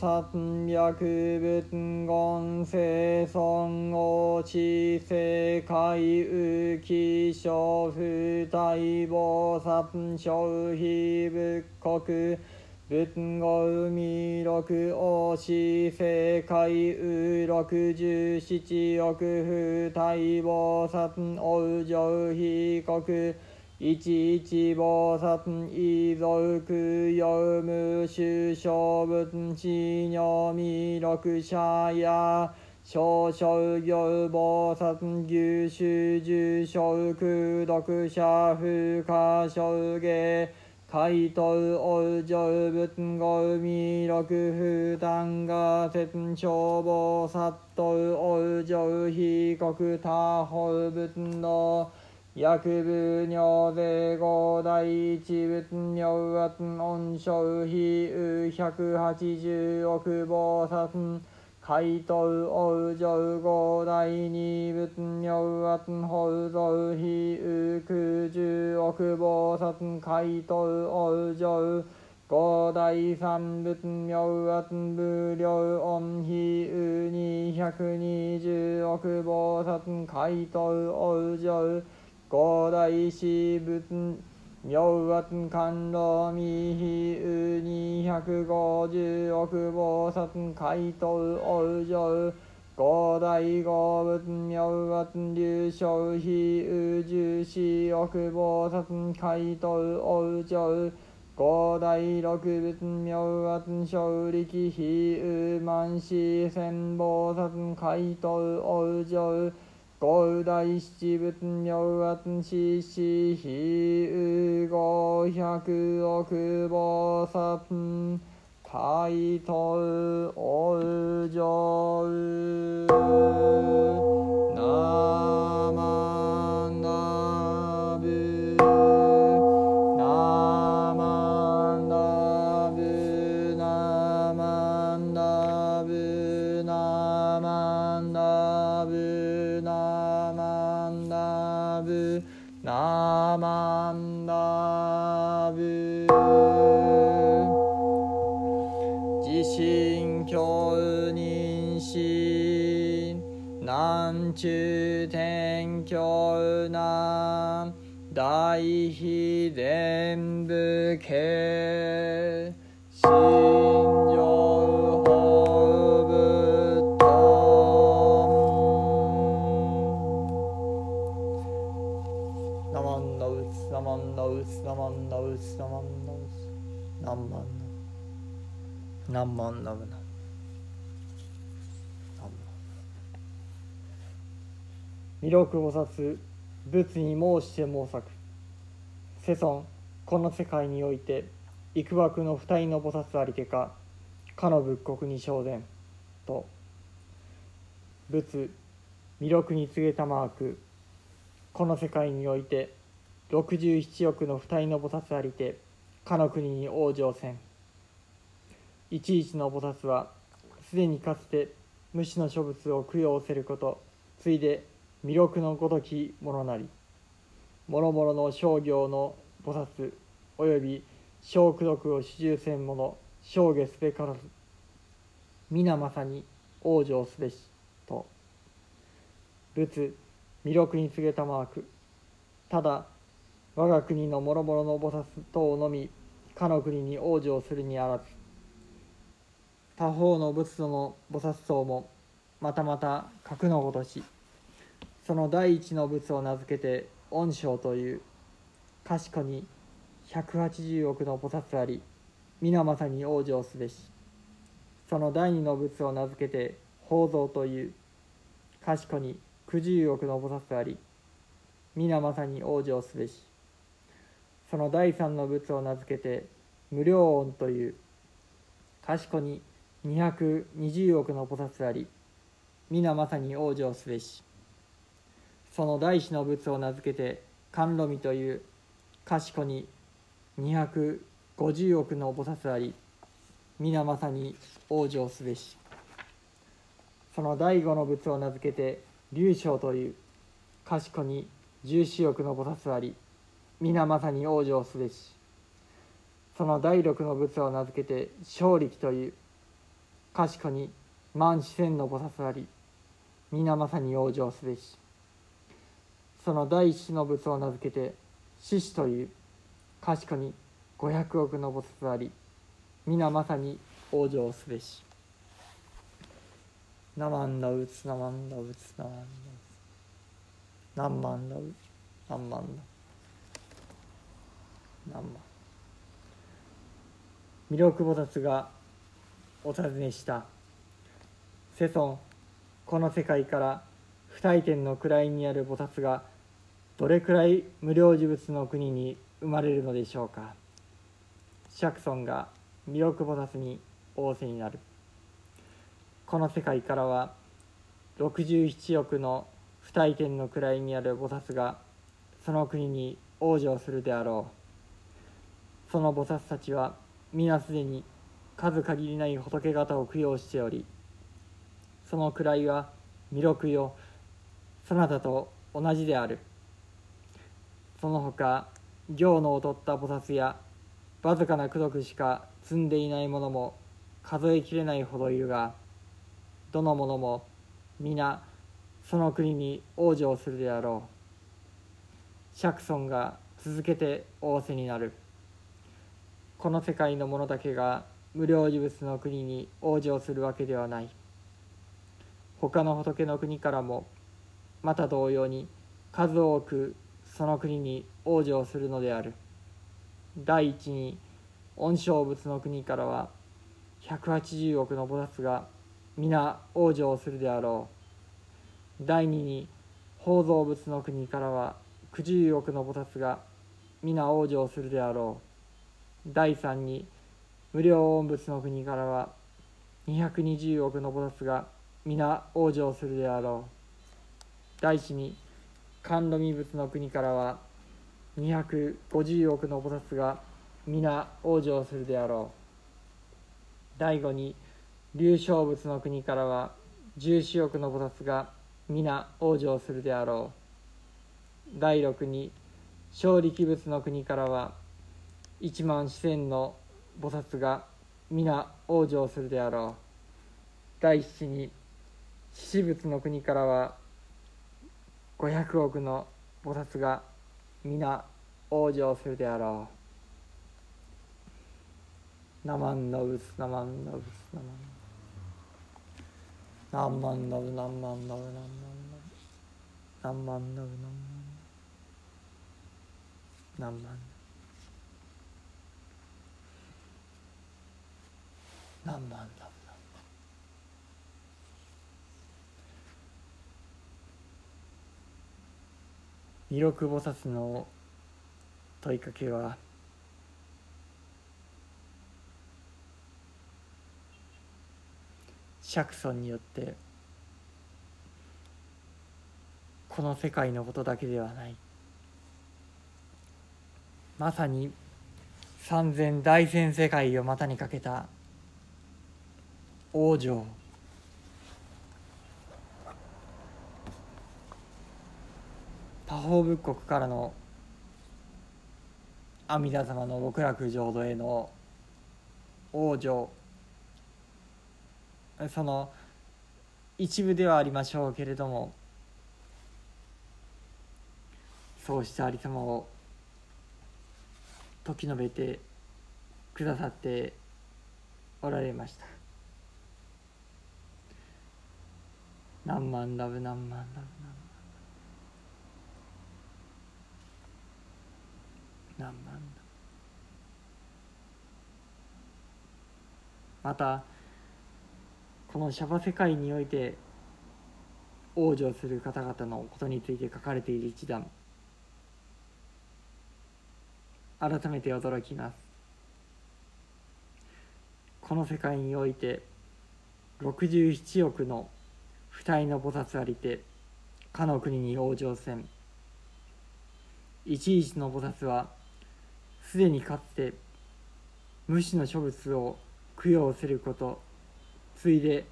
三百仏言生尊王知世界宇気象不大菩薩小非仏国仏語海六王子世界宇六十七億不大菩薩王上非国一一菩薩異族有無主小仏地如弥勒者や少々行菩薩牛種重小空読者不可小下怪盗王上仏語弥勒不断が説長菩薩と王上被告他方仏の薬部尿税五大一仏尿圧温床比右百八十億菩薩怪盗王上五大二仏尿圧法蔵比右九十億菩薩怪盗王上五大三仏妙圧無量音比右二百二十億菩薩怪盗王上五大師仏妙圧観老未比右二百五十億菩薩怪盗王上五大五仏妙圧流昇比右十四億菩薩怪盗王上五大六仏妙圧小力比右万四千菩薩怪盗王上五大七仏妙圧四四比五百億菩薩大刀王上ナマ自信教認心南中天教南大非全部系心情法仏とナマンナウツナマンナウツナマンナウツナマンナウツナマンナ何万ナブナ弥勒菩薩仏に申して申作世尊この世界において幾枠の二人の菩薩ありてかかの仏国に昇殿と。仏弥勒に告げたマーク。この世界において67億の二人の菩薩ありてかの国に往生せん。一一の菩薩はすでにかつて無視の諸仏を供養せることついで弥勒のごときものなり諸々の商業の菩薩および小功徳を主従せん者生下すべからず皆まさに往生すべしと。仏弥勒に告げたマーク。ただ我が国の諸々の菩薩等のみかの国に往生するにあらず。他方の仏祖の菩薩僧もまたまた格のごとしその第一の仏を名付けて恩章という賢に180億の菩薩あり皆まさに往生すべし。その第二の仏を名付けて宝蔵という賢に九十億の菩薩あり皆まさに往生すべし。その第三の仏を名付けて無料音という賢に220億の菩薩あり皆まさに往生すべし。その大師の仏を名付けて甘露味という賢に250億の菩薩あり皆まさに往生すべし。その第五の仏を名付けて龍章という賢に十四億の菩薩あり皆まさに往生すべし。その第六の仏を名付けて勝力という賢に万四千の菩薩あり皆まさに往生すべし。その第一の仏を名付けて獅子という賢に五百億の菩薩あり皆まさに往生すべし。ナマンダウツナマンダウツナマンダウツ何万ダウツ何万だ？何万？魅力菩薩がお尋ねした世尊この世界から不退転の位にある菩薩がどれくらい無料呪物の国に生まれるのでしょうか釈尊が魅力菩薩に仰せになるこの世界からは67億の不退転の位にある菩薩がその国に往生するであろうその菩薩たちは皆すでに数限りない仏方を供養しておりその位は弥勒よそなたと同じである。その他行の劣った菩薩やわずかな功徳しか積んでいない者も数えきれないほどいるがどの者も皆その国に往生するであろう。釈尊が続けて仰せになる。この世界の者だけが無料事物の国に往生するわけではない。他の仏の国からもまた同様に数多くその国に往生するのである。第一に恩賞仏の国からは180億の菩薩が皆往生するであろう。第二に宝蔵仏の国からは九十億の菩薩が皆往生するであろう。第三に無料恩仏の国からは220億の菩薩が皆往生するであろう。第四に甘露未仏の国からは250億の菩薩が皆往生するであろう。第五に龍勝仏の国からは十四億の菩薩が皆往生するであろう。第六に勝力仏の国からは一万四千の菩薩が皆往生するであろう。第七に獅子仏の国からは五百億の菩薩が皆往生するであろう。ナマンノブスナマンノブスナマンノブス何万ノブ何万ノブ何万ノブ何万ノブ何万何万何万ノブ弥勒菩薩の問いかけは釈尊によってこの世界のことだ。けではないまさに三千大千世界を股にかけた往生多宝仏国からの阿弥陀様の極楽浄土への往生その一部ではありましょうけれどもそうしたありさまを時述べてくださっておられました。何万ラブ何万ラブ何万ラブまたこのシャバ世界において往生する方々のことについて書かれている一段改めて驚きます。この世界において67億の不体の菩薩ありてかの国に往生せん。一一の菩薩はすでにかつて無視の諸仏を供養することついで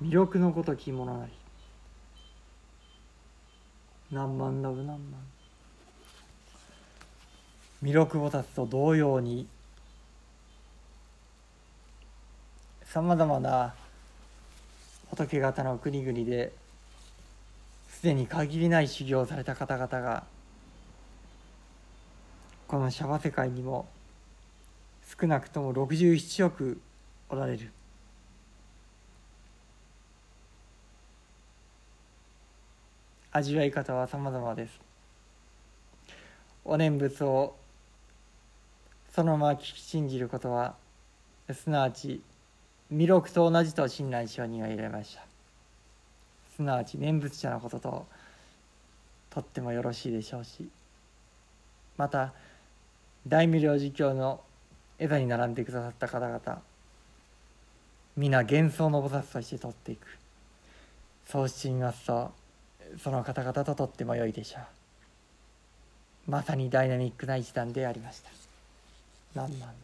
魅力のごときものなり。何万ラブ何万。弥勒菩薩と同様にさまざまな仏方の国々ですでに限りない修行をされた方々がこのシャバ世界にも少なくとも67億おられる。味わい方は様々です。お念仏をそのまま聞き信じることはすなわち弥勒と同じと親鸞上人は言われました。すなわち念仏者のことととってもよろしいでしょうしまた大無量寿教の江座に並んでくださった方々皆幻想の菩薩として取っていく。そうしてみますとその方々ととっても良いでしょう。まさにダイナミックな一段でありました。何万